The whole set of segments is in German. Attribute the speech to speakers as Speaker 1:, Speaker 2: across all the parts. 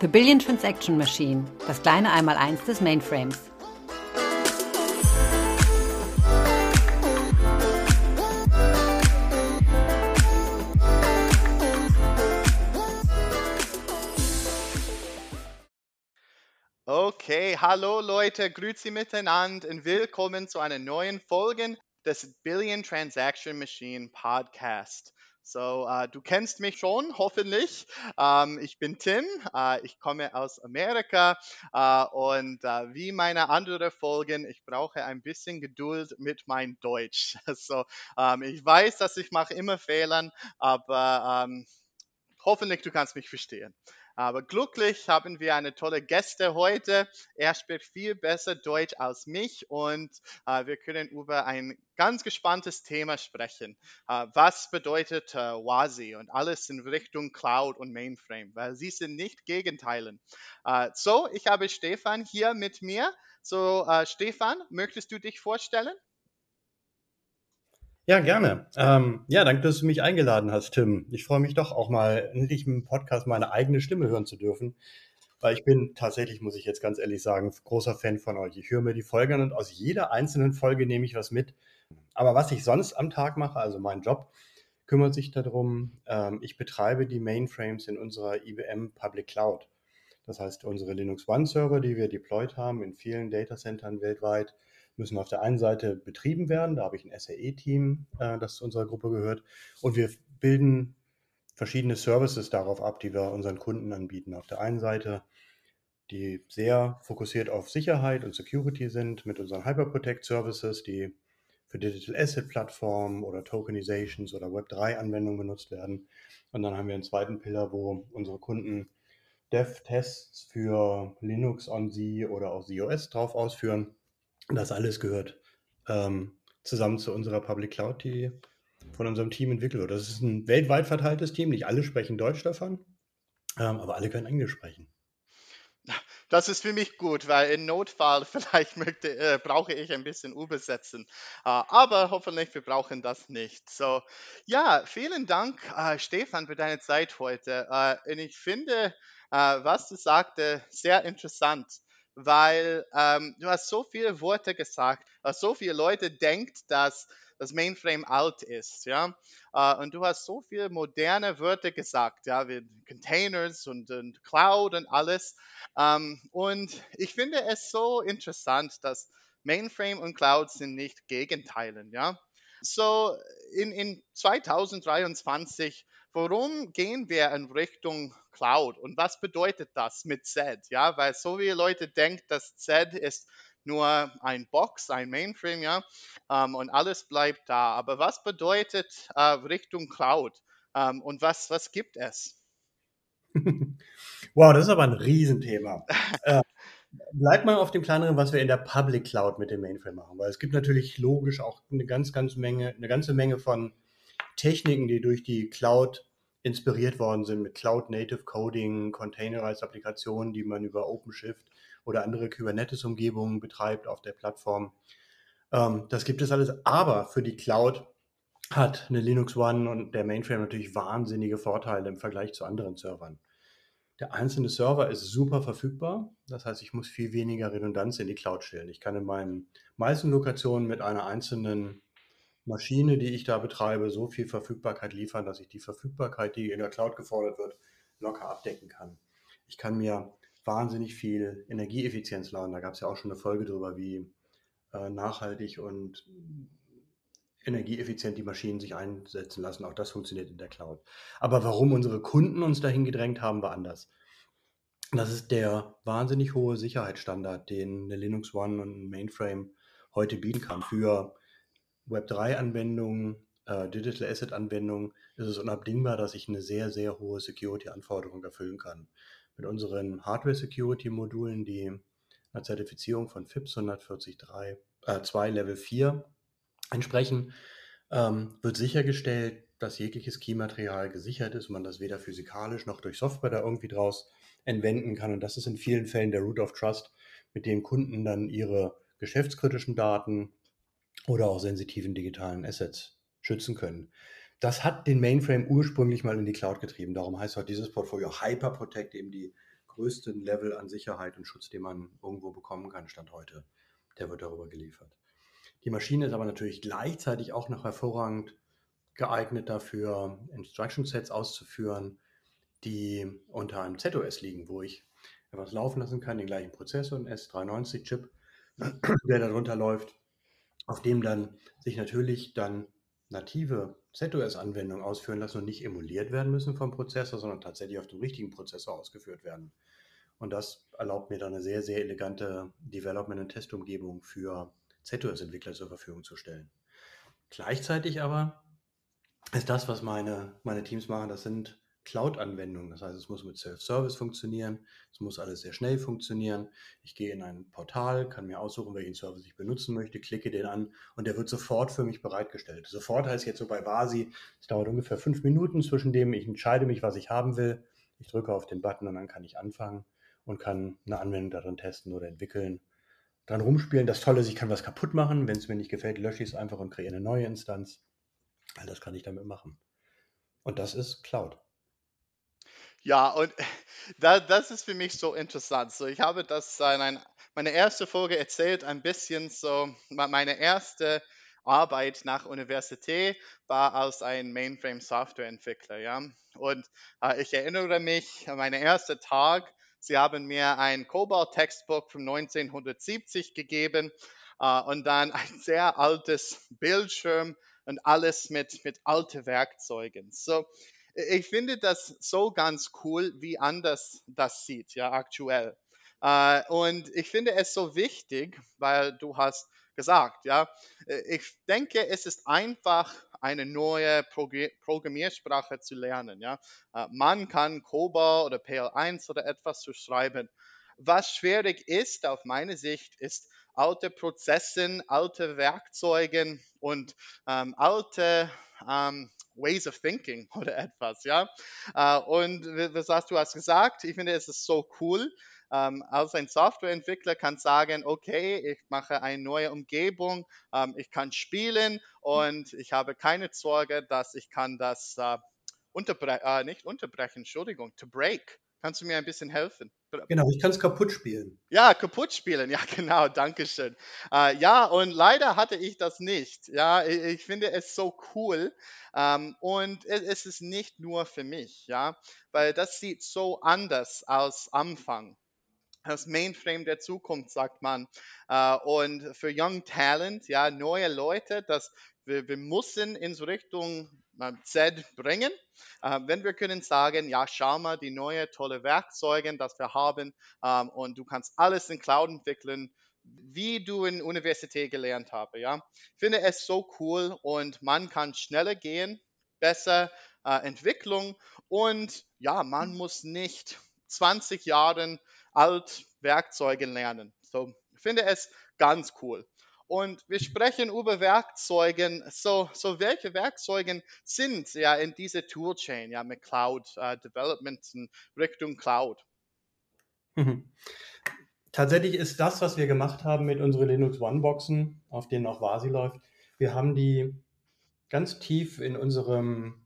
Speaker 1: The Billion Transaction Machine, das kleine Einmaleins des Mainframes.
Speaker 2: Okay, hallo Leute, grüezi miteinander und willkommen zu einer neuen Folge des Billion Transaction Machine Podcast. So, äh, du kennst mich schon, hoffentlich. Ähm, ich bin Tim, äh, ich komme aus Amerika äh, und wie meine anderen Folgen, ich brauche ein bisschen Geduld mit meinem Deutsch. So, ähm, ich weiß, dass ich mache immer Fehlern, aber ähm, hoffentlich du kannst mich verstehen. Aber glücklich haben wir eine tolle Gäste heute. Er spricht viel besser Deutsch als mich und äh, wir können über ein ganz gespanntes Thema sprechen. Äh, was bedeutet äh, WASI und alles in Richtung Cloud und Mainframe, weil sie sind nicht Gegenteilen. Äh, so, ich habe Stefan hier mit mir. So, äh, Stefan, möchtest du dich vorstellen?
Speaker 3: Ja, gerne. Ähm, ja, danke, dass du mich eingeladen hast, Tim. Ich freue mich doch auch mal endlich im Podcast meine eigene Stimme hören zu dürfen, weil ich bin tatsächlich, muss ich jetzt ganz ehrlich sagen, großer Fan von euch. Ich höre mir die Folgen und aus jeder einzelnen Folge nehme ich was mit. Aber was ich sonst am Tag mache, also mein Job, kümmert sich darum, ähm, ich betreibe die Mainframes in unserer IBM Public Cloud. Das heißt, unsere Linux One Server, die wir deployed haben in vielen Datacentern weltweit, müssen auf der einen Seite betrieben werden. Da habe ich ein SAE-Team, äh, das zu unserer Gruppe gehört. Und wir bilden verschiedene Services darauf ab, die wir unseren Kunden anbieten. Auf der einen Seite, die sehr fokussiert auf Sicherheit und Security sind, mit unseren Hyperprotect Services, die für Digital Asset Plattformen oder Tokenizations oder Web3-Anwendungen genutzt werden. Und dann haben wir einen zweiten Pillar, wo unsere Kunden Dev-Tests für Linux on Z oder auch ZOS drauf ausführen. Das alles gehört ähm, zusammen zu unserer Public Cloud, die von unserem Team entwickelt wird. Das ist ein weltweit verteiltes Team. Nicht alle sprechen Deutsch davon, ähm, aber alle können Englisch sprechen.
Speaker 2: Das ist für mich gut, weil in Notfall vielleicht möchte, äh, brauche ich ein bisschen übersetzen. Äh, aber hoffentlich wir brauchen das nicht. So, ja, vielen Dank, äh, Stefan, für deine Zeit heute. Äh, und ich finde, äh, was du sagte, sehr interessant weil ähm, du hast so viele Worte gesagt, dass so viele Leute denken, dass das Mainframe alt ist, ja. Uh, und du hast so viele moderne Wörter gesagt, ja, wie Containers und, und Cloud und alles. Ähm, und ich finde es so interessant, dass Mainframe und Cloud sind nicht Gegenteilen, ja. So in, in 2023 warum gehen wir in Richtung Cloud und was bedeutet das mit Z? Ja, weil so viele Leute denken, dass Z ist nur ein Box, ein Mainframe, ja, ähm, und alles bleibt da. Aber was bedeutet äh, Richtung Cloud ähm, und was, was gibt es?
Speaker 3: wow, das ist aber ein Riesenthema. äh, Bleibt mal auf dem kleineren, was wir in der Public Cloud mit dem Mainframe machen, weil es gibt natürlich logisch auch eine ganz, ganz Menge, eine ganze Menge von Techniken, die durch die Cloud inspiriert worden sind mit Cloud Native Coding, Containerized Applikationen, die man über OpenShift oder andere Kubernetes-Umgebungen betreibt auf der Plattform. Ähm, das gibt es alles. Aber für die Cloud hat eine Linux One und der Mainframe natürlich wahnsinnige Vorteile im Vergleich zu anderen Servern. Der einzelne Server ist super verfügbar. Das heißt, ich muss viel weniger Redundanz in die Cloud stellen. Ich kann in meinen meisten Lokationen mit einer einzelnen Maschine, die ich da betreibe, so viel Verfügbarkeit liefern, dass ich die Verfügbarkeit, die in der Cloud gefordert wird, locker abdecken kann. Ich kann mir wahnsinnig viel Energieeffizienz laden. Da gab es ja auch schon eine Folge darüber, wie äh, nachhaltig und energieeffizient die Maschinen sich einsetzen lassen. Auch das funktioniert in der Cloud. Aber warum unsere Kunden uns dahin gedrängt haben, war anders. Das ist der wahnsinnig hohe Sicherheitsstandard, den eine Linux One und ein Mainframe heute bieten kann für Web3-Anwendungen, äh, Digital Asset-Anwendungen ist es unabdingbar, dass ich eine sehr, sehr hohe Security-Anforderung erfüllen kann. Mit unseren Hardware-Security-Modulen, die einer Zertifizierung von FIPS 143 äh, 2 Level 4 entsprechen, ähm, wird sichergestellt, dass jegliches Key-Material gesichert ist und man das weder physikalisch noch durch Software da irgendwie draus entwenden kann. Und das ist in vielen Fällen der Root of Trust, mit dem Kunden dann ihre geschäftskritischen Daten, oder auch sensitiven digitalen Assets schützen können. Das hat den Mainframe ursprünglich mal in die Cloud getrieben. Darum heißt heute dieses Portfolio Hyper Protect, eben die größten Level an Sicherheit und Schutz, den man irgendwo bekommen kann, Stand heute. Der wird darüber geliefert. Die Maschine ist aber natürlich gleichzeitig auch noch hervorragend geeignet dafür, Instruction Sets auszuführen, die unter einem ZOS liegen, wo ich etwas laufen lassen kann, den gleichen Prozessor, einen S390-Chip, der darunter läuft, auf dem dann sich natürlich dann native ZOS-Anwendungen ausführen lassen und nicht emuliert werden müssen vom Prozessor, sondern tatsächlich auf dem richtigen Prozessor ausgeführt werden. Und das erlaubt mir dann eine sehr, sehr elegante Development- und Testumgebung für ZOS-Entwickler zur Verfügung zu stellen. Gleichzeitig aber ist das, was meine, meine Teams machen, das sind Cloud-Anwendung. Das heißt, es muss mit Self-Service funktionieren, es muss alles sehr schnell funktionieren. Ich gehe in ein Portal, kann mir aussuchen, welchen Service ich benutzen möchte, klicke den an und der wird sofort für mich bereitgestellt. Sofort heißt jetzt so bei Vasi, es dauert ungefähr fünf Minuten, zwischen dem ich entscheide mich, was ich haben will. Ich drücke auf den Button und dann kann ich anfangen und kann eine Anwendung darin testen oder entwickeln, dran rumspielen. Das Tolle ist, ich kann was kaputt machen. Wenn es mir nicht gefällt, lösche ich es einfach und kreiere eine neue Instanz. All das kann ich damit machen. Und das ist Cloud.
Speaker 2: Ja, und da, das ist für mich so interessant. So, ich habe das in ein, meine erste Folge erzählt, ein bisschen so, meine erste Arbeit nach Universität war als ein Mainframe-Softwareentwickler. Ja? Und äh, ich erinnere mich an meinen ersten Tag. Sie haben mir ein Cobalt-Textbook von 1970 gegeben äh, und dann ein sehr altes Bildschirm und alles mit, mit alten Werkzeugen. So, ich finde das so ganz cool, wie anders das sieht, ja, aktuell. Äh, und ich finde es so wichtig, weil du hast gesagt, ja, ich denke, es ist einfach eine neue Programmiersprache zu lernen, ja. Äh, man kann COBOL oder PL1 oder etwas zu schreiben. Was schwierig ist, auf meine Sicht, ist alte Prozesse, alte Werkzeuge und ähm, alte ähm, Ways of Thinking oder etwas, ja. Äh, und was hast du hast gesagt? Ich finde, es ist so cool. Ähm, als ein Softwareentwickler kann sagen, okay, ich mache eine neue Umgebung, ähm, ich kann spielen und ich habe keine Sorge, dass ich kann das äh, unterbrechen, äh, nicht unterbrechen, Entschuldigung, to break. Kannst du mir ein bisschen helfen?
Speaker 3: Genau, ich kann es kaputt spielen.
Speaker 2: Ja, kaputt spielen, ja genau, danke schön. Äh, ja, und leider hatte ich das nicht. Ja, ich, ich finde es so cool ähm, und es, es, ist nicht nur für mich, ja, weil das sieht so anders als Anfang. Das Mainframe der Zukunft, sagt man. Äh, und für Young Talent, ja, neue Leute, das wir, wir müssen in so Richtung Z bringen. Äh, wenn wir können sagen, ja, schau mal, die neue tolle Werkzeuge, das wir haben ähm, und du kannst alles in Cloud entwickeln, wie du in Universität gelernt habe. Ja, ich finde es so cool und man kann schneller gehen, besser äh, Entwicklung und ja, man muss nicht 20 Jahre alt Werkzeuge lernen. So, ich finde es ganz cool. Und wir sprechen über Werkzeuge. So, so welche Werkzeuge sind ja in dieser Toolchain, ja, mit Cloud uh, Development in Richtung Cloud?
Speaker 3: Mhm. Tatsächlich ist das, was wir gemacht haben mit unseren Linux One-Boxen, auf denen auch Vasi läuft, wir haben die ganz tief in unserem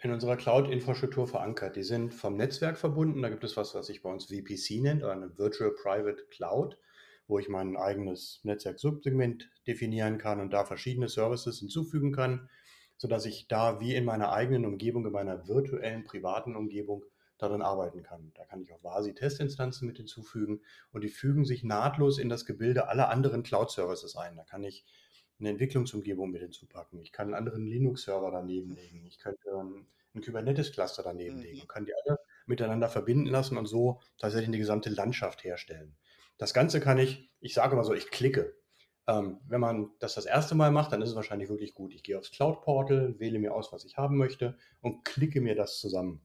Speaker 3: in unserer Cloud-Infrastruktur verankert. Die sind vom Netzwerk verbunden. Da gibt es was, was sich bei uns VPC nennt, eine Virtual Private Cloud wo ich mein eigenes Netzwerk-Subsegment definieren kann und da verschiedene Services hinzufügen kann, sodass ich da wie in meiner eigenen Umgebung, in meiner virtuellen privaten Umgebung darin arbeiten kann. Da kann ich auch VASI-Testinstanzen mit hinzufügen und die fügen sich nahtlos in das Gebilde aller anderen Cloud-Services ein. Da kann ich eine Entwicklungsumgebung mit hinzupacken. Ich kann einen anderen Linux-Server daneben legen. Ich könnte einen Kubernetes-Cluster daneben mhm. legen und kann die alle miteinander verbinden lassen und so tatsächlich eine gesamte Landschaft herstellen. Das Ganze kann ich, ich sage mal so, ich klicke. Ähm, wenn man das das erste Mal macht, dann ist es wahrscheinlich wirklich gut. Ich gehe aufs Cloud Portal, wähle mir aus, was ich haben möchte und klicke mir das zusammen.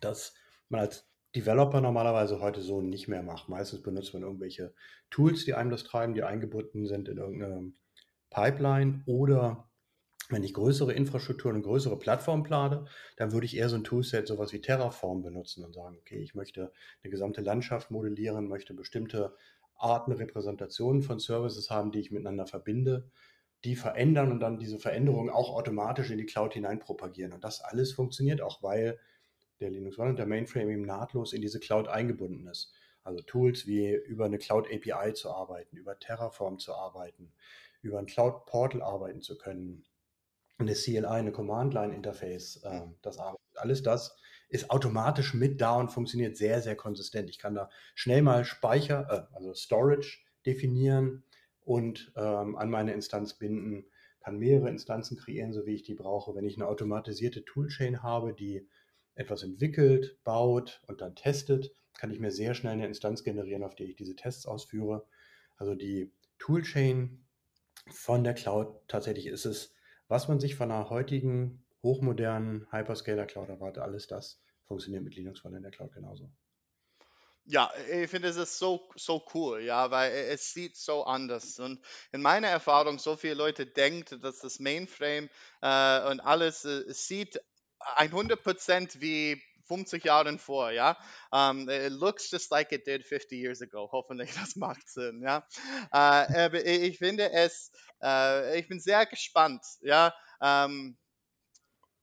Speaker 3: Das man als Developer normalerweise heute so nicht mehr macht. Meistens benutzt man irgendwelche Tools, die einem das treiben, die eingebunden sind in irgendeine Pipeline oder wenn ich größere Infrastrukturen und größere Plattformen plane, dann würde ich eher so ein Toolset, sowas wie Terraform benutzen und sagen, okay, ich möchte eine gesamte Landschaft modellieren, möchte bestimmte Arten, Repräsentationen von Services haben, die ich miteinander verbinde, die verändern und dann diese Veränderungen auch automatisch in die Cloud hinein propagieren. Und das alles funktioniert auch, weil der Linux One und der Mainframe eben nahtlos in diese Cloud eingebunden ist. Also Tools wie über eine Cloud API zu arbeiten, über Terraform zu arbeiten, über ein Cloud Portal arbeiten zu können, eine CLI, eine Command Line Interface, äh, das arbeitet. Alles das ist automatisch mit da und funktioniert sehr, sehr konsistent. Ich kann da schnell mal Speicher, äh, also Storage definieren und ähm, an meine Instanz binden, kann mehrere Instanzen kreieren, so wie ich die brauche. Wenn ich eine automatisierte Toolchain habe, die etwas entwickelt, baut und dann testet, kann ich mir sehr schnell eine Instanz generieren, auf der ich diese Tests ausführe. Also die Toolchain von der Cloud, tatsächlich ist es, was man sich von einer heutigen hochmodernen Hyperscaler Cloud erwartet, alles das funktioniert mit Linux von in der Cloud genauso.
Speaker 2: Ja, ich finde es so, so cool, ja, weil es sieht so anders. Und in meiner Erfahrung, so viele Leute denken, dass das Mainframe äh, und alles äh, sieht 100% wie 50 Jahren vor, ja. Um, it looks just like it did 50 years ago. Hoffentlich, das macht Sinn, ja. Uh, ich finde es, uh, ich bin sehr gespannt, ja. Um,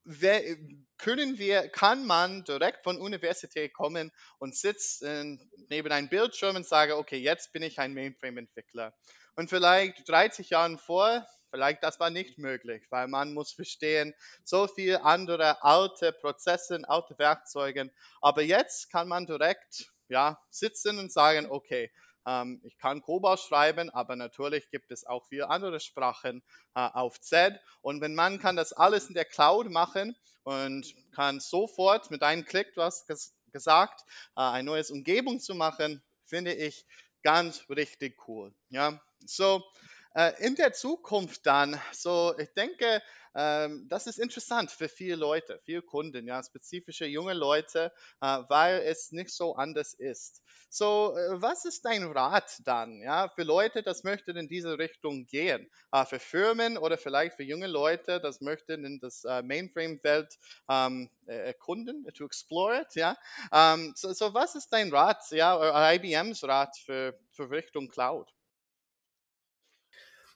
Speaker 2: wer, können wir, kann man direkt von Universität kommen und sitzt neben einem Bildschirm und sage, okay, jetzt bin ich ein Mainframe-Entwickler. Und vielleicht 30 Jahren vor, Vielleicht das war nicht möglich, weil man muss verstehen, so viel andere alte Prozesse, alte Werkzeuge. Aber jetzt kann man direkt ja, sitzen und sagen, okay, ähm, ich kann COBOL schreiben, aber natürlich gibt es auch viele andere Sprachen äh, auf Z. Und wenn man kann das alles in der Cloud machen und kann sofort mit einem Klick, du hast ges gesagt, äh, eine neue Umgebung zu machen, finde ich ganz richtig cool. Ja, so in der Zukunft dann, so ich denke, ähm, das ist interessant für viele Leute, viele Kunden, ja, spezifische junge Leute, äh, weil es nicht so anders ist. So, äh, was ist dein Rat dann, ja, für Leute, das möchten in diese Richtung gehen? für Firmen oder vielleicht für junge Leute, das möchten in das Mainframe-Welt ähm, erkunden, to explore it, ja. Ähm, so, was ist dein Rat, ja, IBMs Rat für, für Richtung Cloud?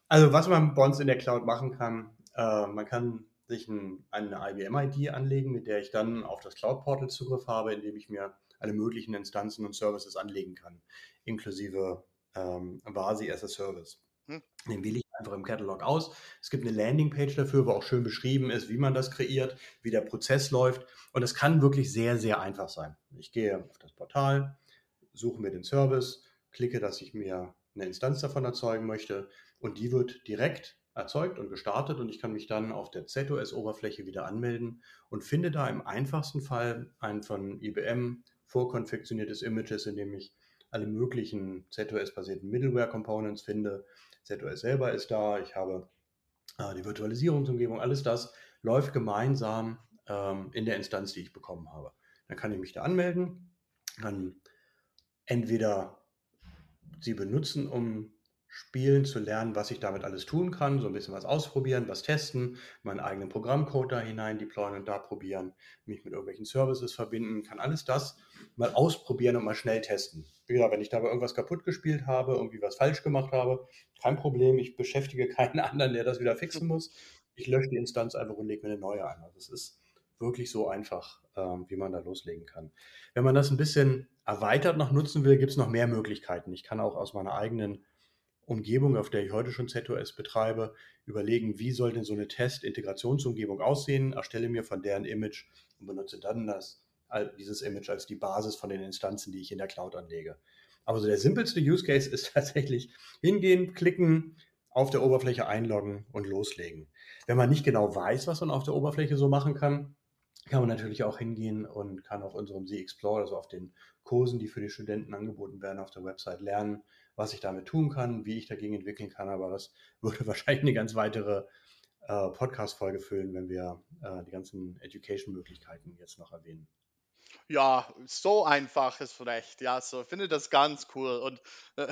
Speaker 3: Also was man bei uns in der Cloud machen kann, äh, man kann sich ein, eine IBM-ID anlegen, mit der ich dann auf das Cloud-Portal Zugriff habe, indem ich mir alle möglichen Instanzen und Services anlegen kann, inklusive ähm, Vasi as a Service. Hm. Den wähle ich einfach im Catalog aus. Es gibt eine Landingpage dafür, wo auch schön beschrieben ist, wie man das kreiert, wie der Prozess läuft. Und es kann wirklich sehr, sehr einfach sein. Ich gehe auf das Portal, suche mir den Service, klicke, dass ich mir eine Instanz davon erzeugen möchte und die wird direkt erzeugt und gestartet und ich kann mich dann auf der ZOS-Oberfläche wieder anmelden und finde da im einfachsten Fall ein von IBM vorkonfektioniertes Images, in dem ich alle möglichen ZOS-basierten Middleware-Components finde. ZOS selber ist da, ich habe äh, die Virtualisierungsumgebung, alles das läuft gemeinsam ähm, in der Instanz, die ich bekommen habe. Dann kann ich mich da anmelden, kann entweder sie benutzen, um spielen, zu lernen, was ich damit alles tun kann, so ein bisschen was ausprobieren, was testen, meinen eigenen Programmcode da hinein deployen und da probieren, mich mit irgendwelchen Services verbinden, kann alles das mal ausprobieren und mal schnell testen. Wie gesagt, wenn ich dabei irgendwas kaputt gespielt habe, irgendwie was falsch gemacht habe, kein Problem, ich beschäftige keinen anderen, der das wieder fixen muss. Ich lösche die Instanz einfach und lege mir eine neue an. Also es ist wirklich so einfach, ähm, wie man da loslegen kann. Wenn man das ein bisschen erweitert noch nutzen will, gibt es noch mehr Möglichkeiten. Ich kann auch aus meiner eigenen Umgebung, auf der ich heute schon ZOS betreibe, überlegen, wie soll denn so eine Test-Integrationsumgebung aussehen, erstelle mir von deren Image und benutze dann das, dieses Image als die Basis von den Instanzen, die ich in der Cloud anlege. Aber so der simpelste Use Case ist tatsächlich hingehen, klicken, auf der Oberfläche einloggen und loslegen. Wenn man nicht genau weiß, was man auf der Oberfläche so machen kann, kann man natürlich auch hingehen und kann auf unserem Z-Explore, also auf den Kursen, die für die Studenten angeboten werden, auf der Website lernen, was ich damit tun kann, wie ich dagegen entwickeln kann. Aber das würde wahrscheinlich eine ganz weitere äh, Podcast-Folge füllen, wenn wir äh, die ganzen Education-Möglichkeiten jetzt noch erwähnen.
Speaker 2: Ja, so einfach ist recht. Ja, so finde das ganz cool. Und äh,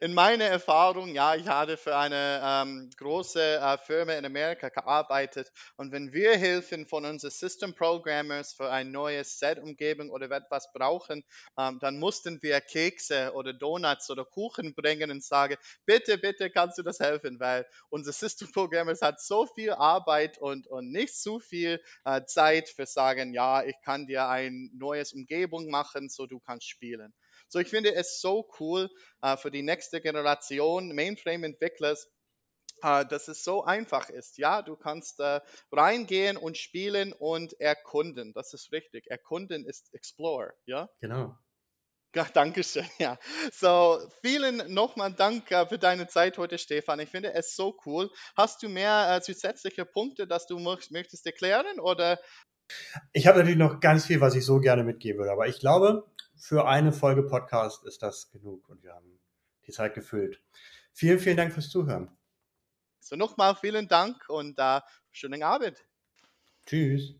Speaker 2: in meiner Erfahrung, ja, ich hatte für eine ähm, große äh, Firma in Amerika gearbeitet. Und wenn wir Hilfen von unseren System Programmers für ein neues Set-Umgebung oder etwas brauchen, ähm, dann mussten wir Kekse oder Donuts oder Kuchen bringen und sagen, bitte, bitte kannst du das helfen, weil unser System Programmers hat so viel Arbeit und, und nicht so viel äh, Zeit für sagen, ja, ich kann dir ein neues neues Umgebung machen, so du kannst spielen. So, ich finde es so cool äh, für die nächste Generation Mainframe-Entwickler, äh, dass es so einfach ist. Ja, du kannst äh, reingehen und spielen und erkunden. Das ist richtig. Erkunden ist Explore. Ja,
Speaker 3: genau.
Speaker 2: Ja, Dankeschön. Ja. So, vielen nochmal Dank äh, für deine Zeit heute, Stefan. Ich finde es so cool. Hast du mehr äh, zusätzliche Punkte, dass du möchtest erklären oder
Speaker 3: ich habe natürlich noch ganz viel, was ich so gerne mitgeben würde, aber ich glaube, für eine Folge Podcast ist das genug und wir haben die Zeit gefüllt. Vielen, vielen Dank fürs Zuhören.
Speaker 2: So nochmal vielen Dank und äh, schönen Abend.
Speaker 3: Tschüss.